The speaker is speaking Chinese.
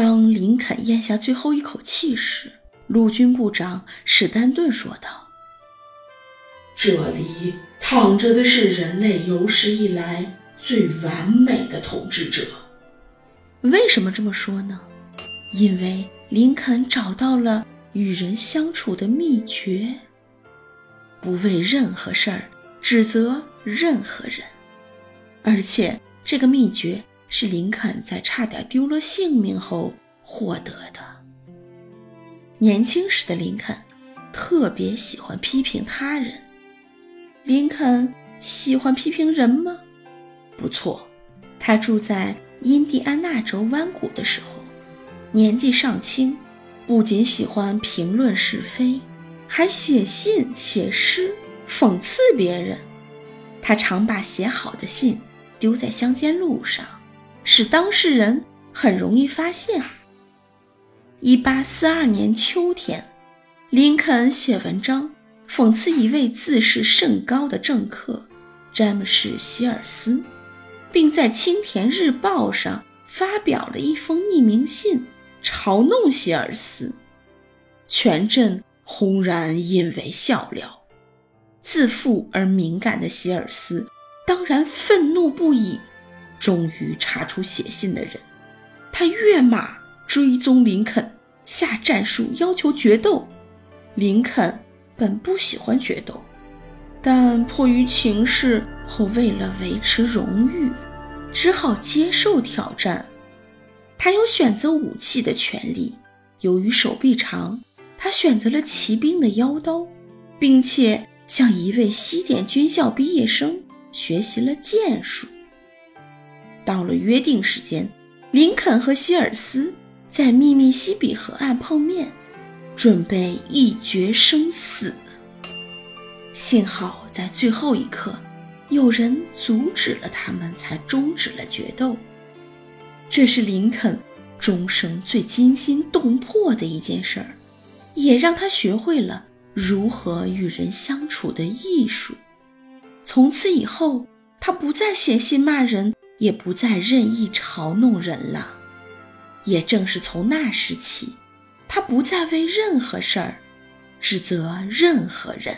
当林肯咽下最后一口气时，陆军部长史丹顿说道：“这里躺着的是人类有史以来最完美的统治者。”为什么这么说呢？因为林肯找到了与人相处的秘诀：不为任何事儿指责任何人，而且这个秘诀。是林肯在差点丢了性命后获得的。年轻时的林肯特别喜欢批评他人。林肯喜欢批评人吗？不错，他住在印第安纳州湾谷的时候，年纪尚轻，不仅喜欢评论是非，还写信、写诗讽刺别人。他常把写好的信丢在乡间路上。使当事人很容易发现。一八四二年秋天，林肯写文章讽刺一位自视甚高的政客詹姆士·希尔斯，并在《青田日报》上发表了一封匿名信，嘲弄希尔斯。全镇轰然引为笑料。自负而敏感的希尔斯当然愤怒不已。终于查出写信的人，他跃马追踪林肯，下战术要求决斗。林肯本不喜欢决斗，但迫于情势和为了维持荣誉，只好接受挑战。他有选择武器的权利，由于手臂长，他选择了骑兵的腰刀，并且向一位西点军校毕业生学习了剑术。到了约定时间，林肯和希尔斯在秘密西比河岸碰面，准备一决生死。幸好在最后一刻，有人阻止了他们，才终止了决斗。这是林肯终生最惊心动魄的一件事儿，也让他学会了如何与人相处的艺术。从此以后，他不再写信骂人。也不再任意嘲弄人了。也正是从那时起，他不再为任何事儿指责任何人。